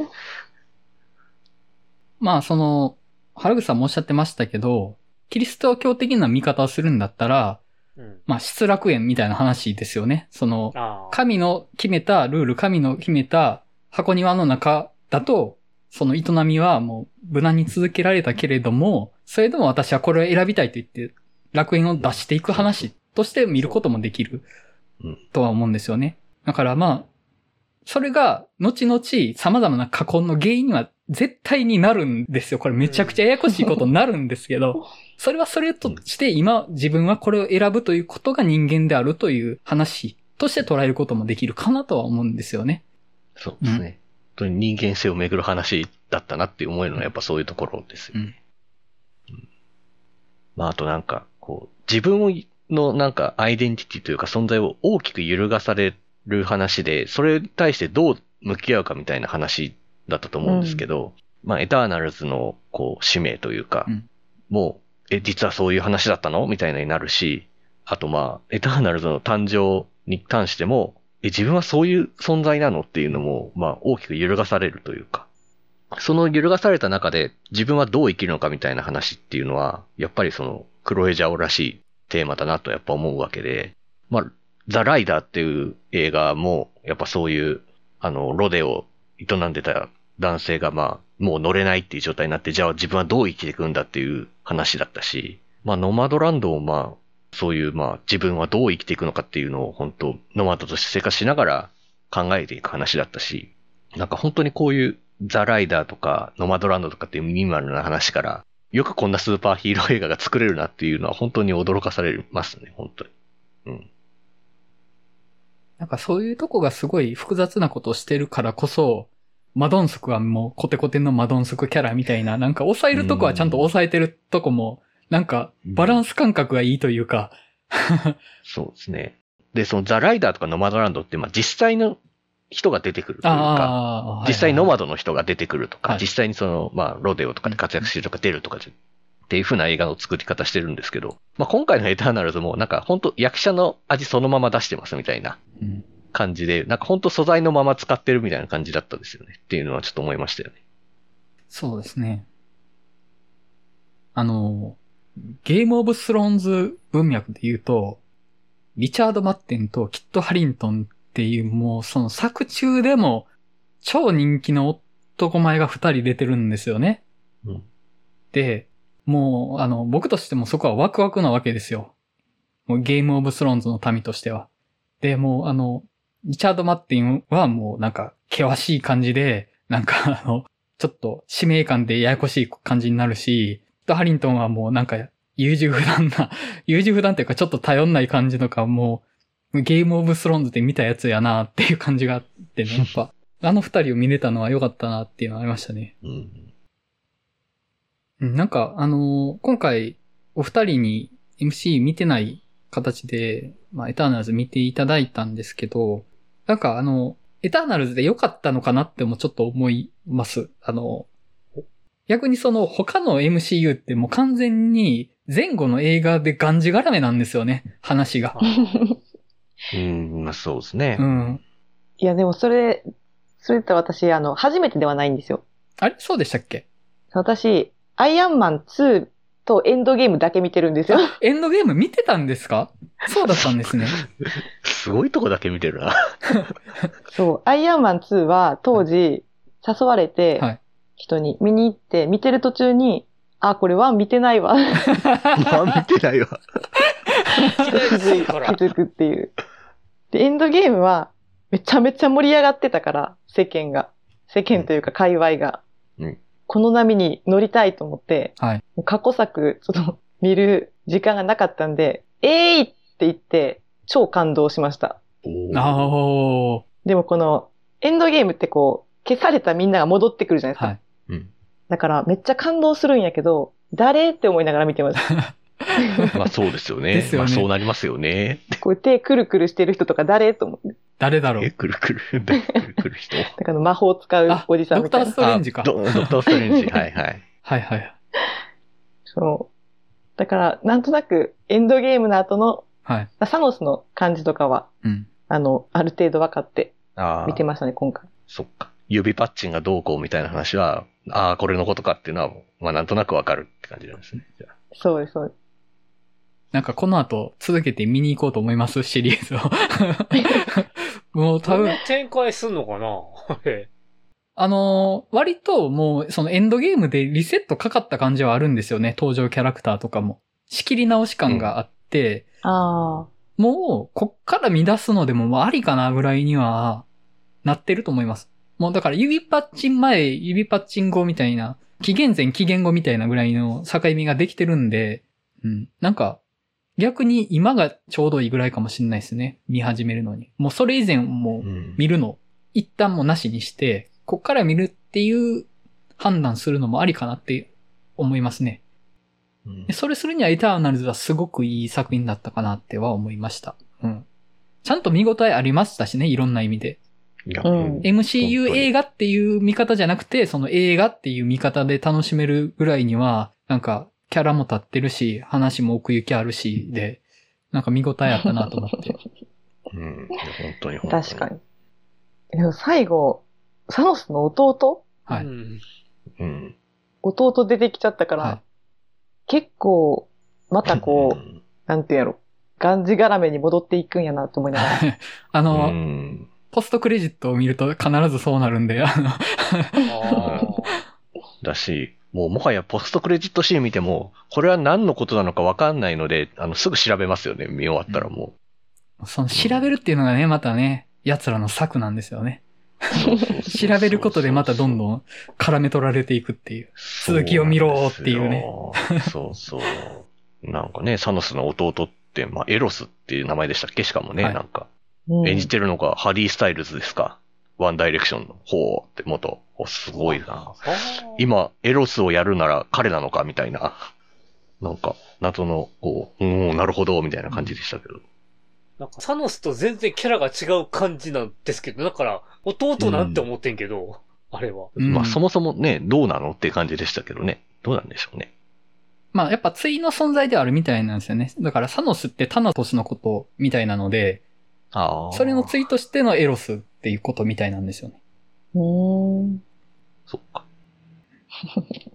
まあその、原口さんもおっしゃってましたけど、キリスト教的な見方をするんだったら、うん、まあ失楽園みたいな話ですよね。その、神の決めたルール、神の決めた箱庭の中だと、その営みはもう無難に続けられたけれども、それでも私はこれを選びたいと言って楽園を出していく話として見ることもできるとは思うんですよね。だからまあ、それが後々様々な過去の原因には絶対になるんですよ。これめちゃくちゃややこしいことになるんですけど、それはそれとして今自分はこれを選ぶということが人間であるという話として捉えることもできるかなとは思うんですよね。
そうですね。当に人間性をめぐる話だったなって思えるのはやっぱそういうところですよね。うん、まああとなんか、こう、自分のなんかアイデンティティというか存在を大きく揺るがされる話で、それに対してどう向き合うかみたいな話だったと思うんですけど、うん、まあエターナルズのこう使命というか、うん、もうえ、実はそういう話だったの？みたいなになるし、あとまあ、エターナルズの誕生に関しても、え、自分はそういう存在なの？っていうのも、まあ、大きく揺るがされるというか、その揺るがされた中で自分はどう生きるのかみたいな話っていうのは、やっぱりその、クロエジャオらしいテーマだなとやっぱ思うわけで、まあ、ザ・ライダーっていう映画も、やっぱそういう、あの、ロデを営んでた男性がまあ、もう乗れないっていう状態になって、じゃあ自分はどう生きていくんだっていう話だったし、まあ、ノマドランドもまあ、そういうまあ、自分はどう生きていくのかっていうのを本当、ノマドとして生活しながら考えていく話だったし、なんか本当にこういうザ・ライダーとか、ノマドランドとかっていうミニマルな話から、よくこんなスーパーヒーロー映画が作れるなっていうのは本当に驚かされますね、本当に。うん。
なんかそういうとこがすごい複雑なことをしてるからこそ、マドンソクはもうコテコテのマドンソクキャラみたいな、なんか抑えるとこはちゃんと抑えてるとこも、なんかバランス感覚がいいというか。
そうですね。で、そのザ・ライダーとかノマドランドって、まあ実際の人が出てくるというか、実際ノマドの人が出てくるとか、はい、実際にその、まあ、ロデオとかで活躍してるとか出るとかっていう風な映画の作り方してるんですけど、まあ、今回のエターナルズもなんか本当役者の味そのまま出してますみたいな感じで、なんか本当素材のまま使ってるみたいな感じだったですよねっていうのはちょっと思いましたよね。
そうですね。あの、ゲームオブスローンズ文脈で言うと、リチャード・マッテンとキット・ハリントンっていう、もうその作中でも超人気の男前が二人出てるんですよね。うん、で、もう、あの、僕としてもそこはワクワクなわけですよ。もうゲームオブスローンズの民としては。で、もうあの、リチャード・マッティンはもうなんか険しい感じで、なんか あの、ちょっと使命感でややこしい感じになるし、とハリントンはもうなんか優柔不断な、優柔不断っていうかちょっと頼んない感じとかもゲームオブスローンズで見たやつやなっていう感じがあってね、やっぱ、あの二人を見れたのは良かったなっていうのはありましたね。うん。なんか、あのー、今回、お二人に MC 見てない形で、まあ、エターナルズ見ていただいたんですけど、なんかあの、エターナルズで良かったのかなってもちょっと思います。あの、逆にその他の MCU ってもう完全に前後の映画でがんじがらめなんですよね、話が。
うん、まあそうですね。う
ん。いや、でもそれ、それって私、あの、初めてではないんですよ。
あれ？そうでしたっけ？
私、アイアンマン2とエンドゲームだけ見てるんですよ。
エンドゲーム見てたんですか？そうだったんですね。
すごいとこだけ見てるな。
そう、アイアンマン2は当時誘われて、人に見に行って、見てる途中に、あ、これは見てないわ。ま
あ見てないわ。
気 づ気づくっていう。で、エンドゲームはめちゃめちゃ盛り上がってたから、世間が。世間というか界隈が。うん、この波に乗りたいと思って、はい、過去作、ちょっと 見る時間がなかったんで、えーいって言って、超感動しました。おでもこの、エンドゲームってこう、消されたみんなが戻ってくるじゃないですか。はい、うん、だからめっちゃ感動するんやけど、誰って思いながら見てます。
まあそうですよね。よね。まあそうなりますよね。
こう手くるくるしてる人とか誰と思って。
誰だろう？手
くるくる、くる くる人？だ
から魔法使うおじさん
みたいな。ドクターストレンジか。
ドドクターストレンジ。はいはい。
はいはい。
そう。だから、なんとなくエンドゲームの後の、はい、サノスの感じとかは、うん、あの、ある程度分かって見てましたね、今回。
そっか。指パッチンがどうこうみたいな話は、ああ、これのことかっていうのは、まあなんとなく分かるって感じなんですね。
そうです、そうです。
なんかこの後続けて見に行こうと思いますシリーズを。もう多分。
展開すんのかな？
あのー、割ともうそのエンドゲームでリセットかかった感じはあるんですよね。登場キャラクターとかも。仕切り直し感があって、うん、あもうこっから乱すのでもありかなぐらいにはなってると思います。もうだから指パッチン前、指パッチン後みたいな、紀元前紀元後みたいなぐらいの境目ができてるんで、うん。なんか、逆に今がちょうどいいぐらいかもしれないですね。見始めるのに。もうそれ以前も見るの、うん、一旦もなしにして、こっから見るっていう判断するのもありかなって思いますね。うん、それするにはエターナルズはすごくいい作品だったかなっては思いました。うん。ちゃんと見応えありましたしね、いろんな意味で。うん、MCU 映画っていう見方じゃなくて、その映画っていう見方で楽しめるぐらいには、なんか、キャラも立ってるし、話も奥行きあるし、で、なんか見応えあったなと思って。
うん。本当に本
当に。確かに。でも最後、サノスの弟？
はい。
うん。
弟出てきちゃったから、はい、結構、またこう、なんてやろ、がんじがらめに戻っていくんやなと思いながら。
あの、ポストクレジットを見ると必ずそうなるんで、あの
だし、もうもはやポストクレジットシーン見ても、これは何のことなのかわかんないので、あの、すぐ調べますよね、見終わったらも
う。その調べるっていうのがね、またね、奴らの策なんですよね。調べることでまたどんどん絡め取られていくっていう。続きを見ろっていうね。
そうそう。なんかね、サノスの弟って、まあ、エロスっていう名前でしたっけ？しかもね、はい、なんか。演じてるのがハリー・スタイルズですか？ワンダイレクションの方って元。すごいな。今、エロスをやるなら彼なのかみたいな。なんか、謎の、こう、うん、なるほど、みたいな感じでしたけど。
なんか、サノスと全然キャラが違う感じなんですけど、だから、弟なんて思ってんけど、うん、あれは。
まあ、そもそもね、どうなのって感じでしたけどね。どうなんでしょうね。
まあ、やっぱ対の存在であるみたいなんですよね。だから、サノスってタナトスのことみたいなので、
あ
それの対としてのエロスっていうことみたいなんですよね。
うん。
そっか。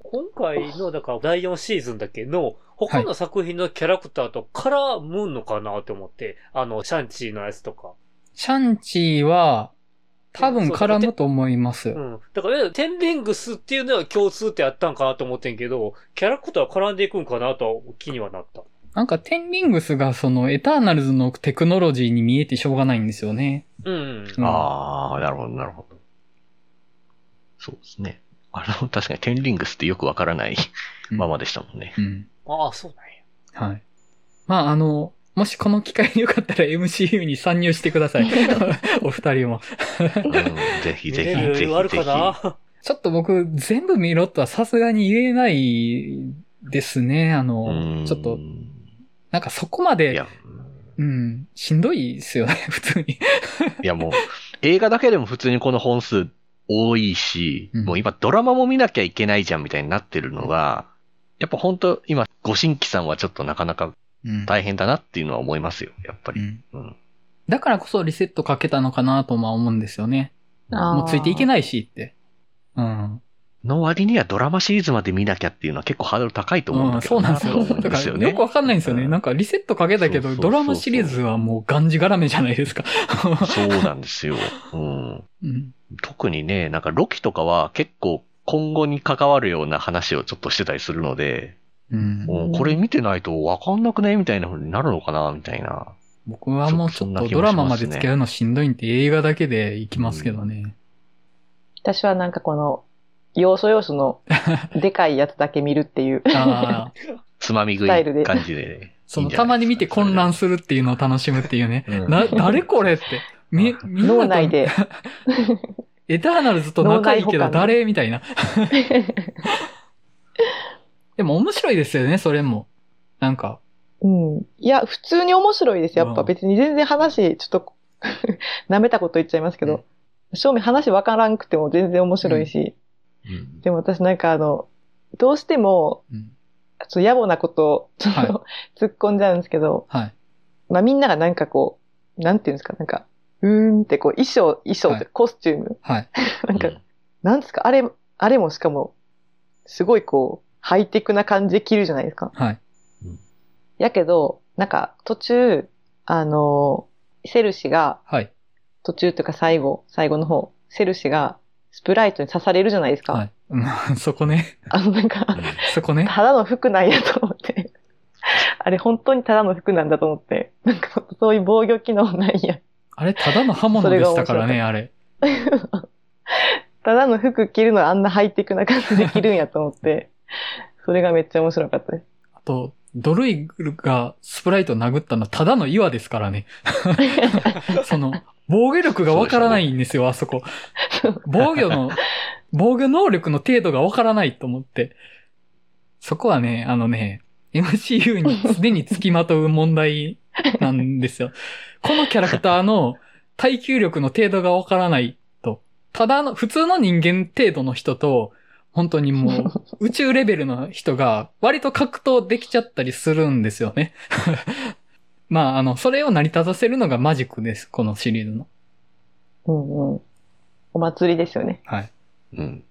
今回の、だから第4シーズンだけの、他の作品のキャラクターと絡むのかなって思って、はい、あの、シャンチーのやつとか。
シャンチーは、多分絡むと思います。
うん。だから、テンリングスっていうのは共通ってあったんかなと思ってんけど、キャラクター絡んでいくんかなと気にはなった。
なんか、テンリングスがその、エターナルズのテクノロジーに見えてしょうがないんですよね。
うん。
うん、ああ、なるほど、なるほど。そうですね。あの、確かにテンリングスってよくわからないままでしたもんね。
うん。
ああ、そうなん
や。はい。まあ、あの、もしこの機会によかったら MCU に参入してください。お二人も
うん。ぜひぜひぜひぜひ。
あるかな？
ちょっと僕、全部見ろとはさすがに言えないですね。あの、ちょっと、なんかそこまで、うん、しんどいですよね、普通に。
いやもう、映画だけでも普通にこの本数多いし、うん、もう今ドラマも見なきゃいけないじゃんみたいになってるのが、やっぱ本当今、ご新規さんはちょっとなかなか大変だなっていうのは思いますよ、やっぱり。うん、うん、
だからこそリセットかけたのかなとは思うんですよね。もうついていけないしって。うん。
の割にはドラマシリーズまで見なきゃっていうのは結構ハードル高いと思うんだけど、うん、
そうなんですよ。だからよくわかんないんですよね。なんかリセットかけたけど、ドラマシリーズはもうがんじがらめじゃないですか。
そうなんですよ。うん。うん、特にね、なんかロキとかは結構今後に関わるような話をちょっとしてたりするので、
うん、も
うこれ見てないとわかんなくないみたいな風になるのかなみたいな。
僕はもうちょっとドラマまで付き合うのしんどいんで映画だけで行きますけどね。うん、
私はなんかこの、要素要素の でかいやつだけ見るっていう
つまみ食い感じで。
その、たまに見て混乱するっていうのを楽しむっていうね。うん、な、誰これって。み、みんな
脳内で。
エターナルズと仲いいけど誰？みたいな。でも面白いですよね、それも。なんか。
うん。いや、普通に面白いです。やっぱ別に全然話、ちょっと 舐めたこと言っちゃいますけど、うん、正味話わからんくても全然面白いし。うん、でも私なんかあの、どうしても、うん、ちょっと野暮なことを、ちょっと、はい、突っ込んじゃうんですけど、
はい。
まあみんながなんかこう、なんていうんですか、なんか、うーんってこう、衣装、衣装、はい、コスチューム。
はい。
なんか、なんですか、あれ、あれもしかも、すごいこう、ハイテクな感じで着るじゃないですか。
はい。
やけど、なんか、途中、あの、セルシが、
はい。
途中というか最後、最後の方、セルシが、スプライトに刺されるじゃないですか。はい。
そこね。
あの、なんか、
そこね。
ただの服なんやと思って。あれ、本当にただの服なんだと思って。なんか、そういう防御機能ないや。
あれ、ただの刃物でしたからね、あれ。
ただの服着るのあんなハイテクな感じで着るんやと思って、それがめっちゃ面白かったです。
あと、ドルイグがスプライト殴ったのはただの岩ですからね。その、防御力がわからないんですよ、あそこ。防御の、防御能力の程度がわからないと思って。そこはね、あのね、MCU にすでに付きまとう問題 なんですよ。このキャラクターの耐久力の程度がわからないと。ただの、普通の人間程度の人と、本当にもう、宇宙レベルの人が割と格闘できちゃったりするんですよね。まあ、あの、それを成り立たせるのがマジックです、このシリーズの。
うんうん。お祭りですよね。
はい。
うん。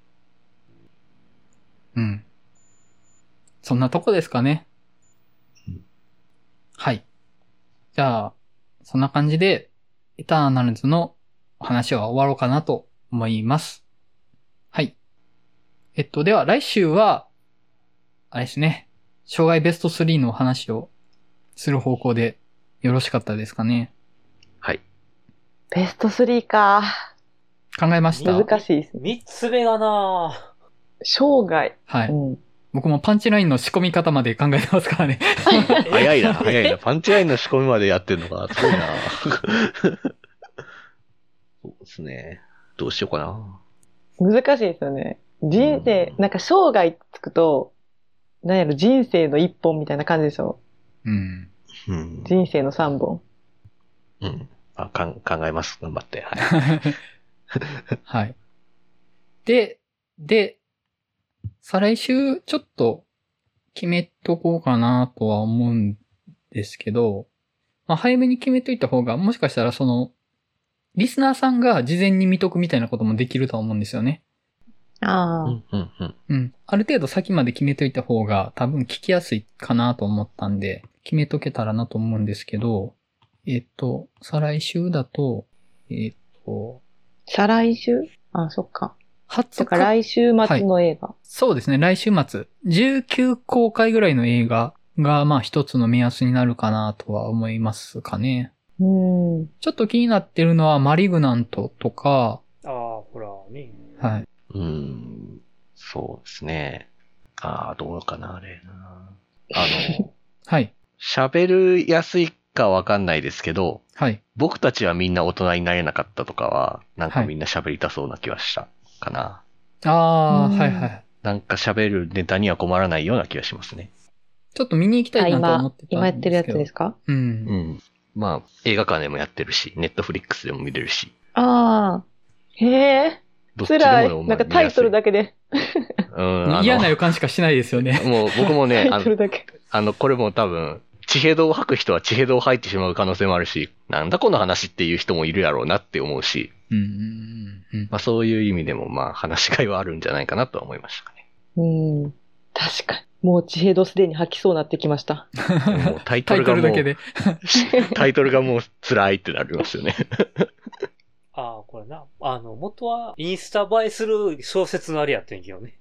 うん。そんなとこですかね。はい。じゃあ、そんな感じで、エターナルズの話は終わろうかなと思います。はい。えっと、では来週は、あれですね、障害ベスト3の話をする方向でよろしかったですかね。
はい。
ベスト3か。
考えました？
難しいですね。
三つ目がな
生涯。
はい。うん僕もパンチラインの仕込み方まで考えてますからね。
早いな、早いな。パンチラインの仕込みまでやってるのが、すごいな。そうですね。どうしようかな。
難しいですよね。人生、なんか生涯つくと、なんやろ、人生の一本みたいな感じでしょ。
うん。
うん、人生の三本。
うん。あ、かん、考えます。頑張って。はい。
はい。で、で、再来週ちょっと決めとこうかなとは思うんですけど、まあ、早めに決めといた方が、もしかしたらその、リスナーさんが事前に見とくみたいなこともできると思うんですよね。
ああ。
うん、うん、うん。
うん。ある程度先まで決めといた方が多分聞きやすいかなと思ったんで、決めとけたらなと思うんですけど、えっと、再来週だと、えっと、
再来週？あ、そっか。だから来週末の映画、はい、
そうですね、来週末。19公開ぐらいの映画が、まあ一つの目安になるかなとは思いますかね。
うん。
ちょっと気になってるのは、マリグナントとか。
ああ、ほらね。
はい。
うん。そうですね。ああ、どうかな、あれな。あの、
はい。
喋るやすいかわかんないですけど、
はい。
僕たちはみんな大人になれなかったとかは、なんかみんな喋りたそうな気はした。はいかな。
ああ、はいはい。
なんか喋るネタには困らないような気がしますね。
ちょっと見に行きたいなと思ってた
今やってるやつですか？
うん。う
ん。まあ、映画館でもやってるし、ネットフリックスでも見れるし。
ああ。へえ。辛い。なんかタイトルだけで。
うん。嫌な予感しかしないですよね。
もう僕もね、あの、あの、これも多分、地平道を吐く人は地平道を吐いてしまう可能性もあるし、なんだこの話っていう人もいるやろうなって思うし、
うんうん
うん、まあそういう意味でもまあ話しがいはあるんじゃないかなと思いましたね。
うん。確かに。もう地平道すでに吐きそうになってきました。
もうタイトルがもう、タイトルだけで。タイトルがもう辛いってなりますよね。
ああ、これな。あの、元はインスタ映えする小説のあれやってんけどね。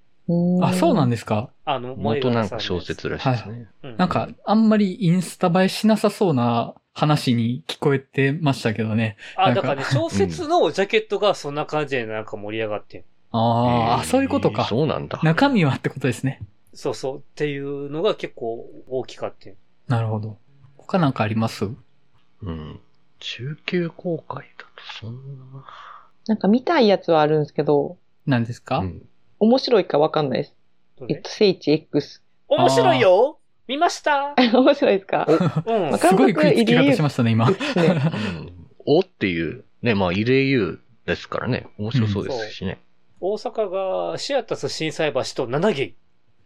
あ、そうなんですか？
あの、
元なんか小説らしいですね。
はい、なんか、あんまりインスタ映えしなさそうな話に聞こえてましたけどね。
あ、だからね、小説のジャケットがそんな感じでなんか盛り上がってん。
ああ、そういうことか。
そうなんだ。
中身はってことですね。
そうそう。っていうのが結構大きかって。
なるほど。他なんかあります？
うん。中級公開だとそんな。
なんか見たいやつはあるんですけど。
何ですか、う
ん、面白いかわかんないです。えっと、聖地 X。
面白いよ見ました
面白いですか？
うん。すごい食いつき方しましたね、今。
おっていう、ね、まあ、異例言うですからね、面白そうですしね。
大阪がシアタス震災橋と7
軒。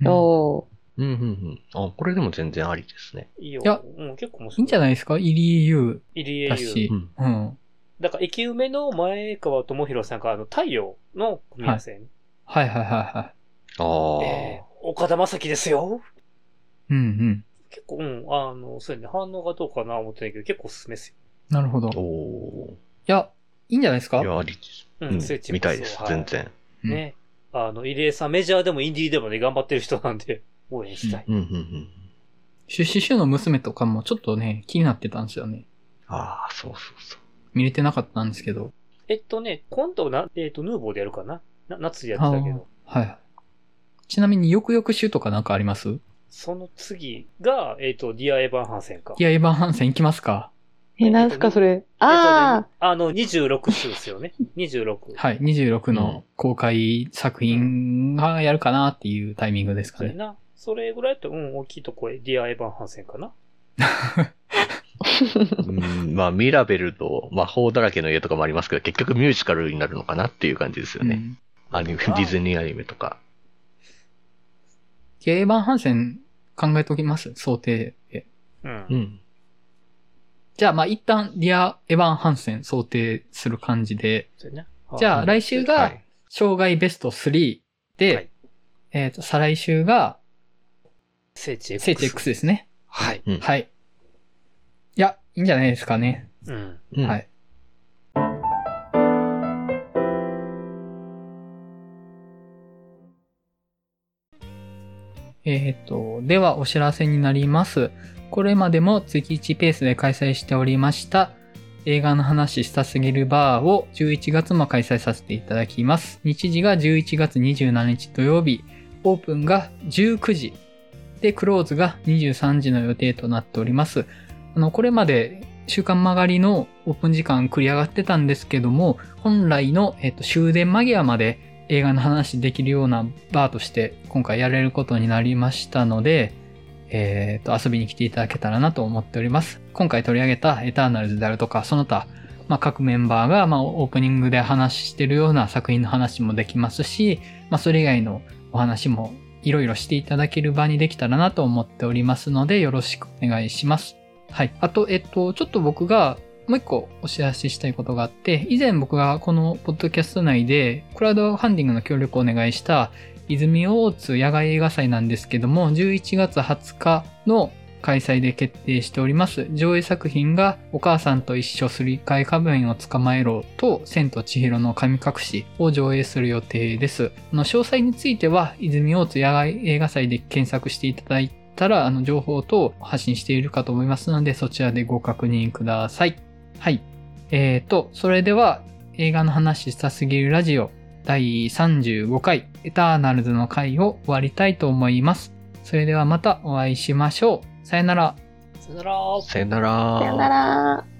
お
うんうんうん。あ、これでも全然ありですね。
いいよ。
いや、
うん、結構面白
い。いいんじゃないですか？入江優。
入江
優。うん。
だから、駅梅の前川智弘さんが、あの、太陽の組み合わせ、ね
はい、はいはいはいはい。あ
あ、え
ー、岡田正樹ですよ。
うんうん。
結構、うん、あの、そうやね、反応がどうかな思ってないけど、結構おすすめですよ。
なるほど。
お
いや、いいんじゃないですか？
いや、ありです。うん、スイッチ見たいです、全然。
ね。あの、入江さん、メジャーでもインディーでもね、頑張ってる人なんで、応援したい。
うんうんうん
出資主の娘とかもちょっとね、気になってたんですよね。
ああ、そうそうそう。
見れてなかったんですけど。
えっとね、今度な、えっ、ー、と、ヌーボーでやるかなな夏でやってたけど。
はい。ちなみに、翌々週とかなんかあります？
その次が、えっ、ー、と、ディア・エヴァン・ハンセンか。
ディア・エヴァン・ハンセン行きますか？
え、なんすか、それ？あ
あ、あの、26週ですよね。26。
はい、26の公開作品がやるかなっていうタイミングですかね。
それな。それぐらいと、うん、大きいとこへ、ディア・エヴァン・ハンセンかな。
うん、まあ、ミラベルと魔法だらけの家とかもありますけど、結局ミュージカルになるのかなっていう感じですよね。うん、アニメ、ディズニーアニメとか。
エヴァン・ハンセン考えときます？想定で。
うん。うん。
じゃあ、まあ、一旦、ディア・エヴァン・ハンセン想定する感じで。じゃあ、来週が、障害ベスト3で、はい、えっ、ー、と、再来週が、
聖地
X。聖地 X ですね。
はい。
はい。いや、いいんじゃないですかね。
うん。
はい。えっ、ー、と、ではお知らせになります。これまでも月1ペースで開催しておりました映画の話したすぎるバーを11月も開催させていただきます。日時が11月27日土曜日、オープンが19時、で、クローズが23時の予定となっております。あの、これまで週間曲がりのオープン時間繰り上がってたんですけども、本来の、えっと、終電間際まで映画の話できるようなバーとして今回やれることになりましたので、えっ、と、遊びに来ていただけたらなと思っております。今回取り上げたエターナルズであるとか、その他、まあ、各メンバーが、まあ、オープニングで話してるような作品の話もできますし、まあ、それ以外のお話もいろいろしていただける場にできたらなと思っておりますので、よろしくお願いします。はい。あと、えっと、ちょっと僕がもう一個お知らせしたいことがあって、以前僕がこのポッドキャスト内でクラウドファンディングの協力をお願いした泉大津野外映画祭なんですけども、11月20日の開催で決定しております。上映作品が、お母さんと一緒すり替え仮面を捕まえろと、千と千尋の神隠しを上映する予定です。の詳細については、泉大津野外映画祭で検索していただいたら、あの、情報等を発信しているかと思いますので、そちらでご確認ください。はい。えーと、それでは、映画の話したすぎるラジオ第35回エターナルズの回を終わりたいと思います。それではまたお会いしましょう。さよなら。
さよなら。
さよなら。
さよなら。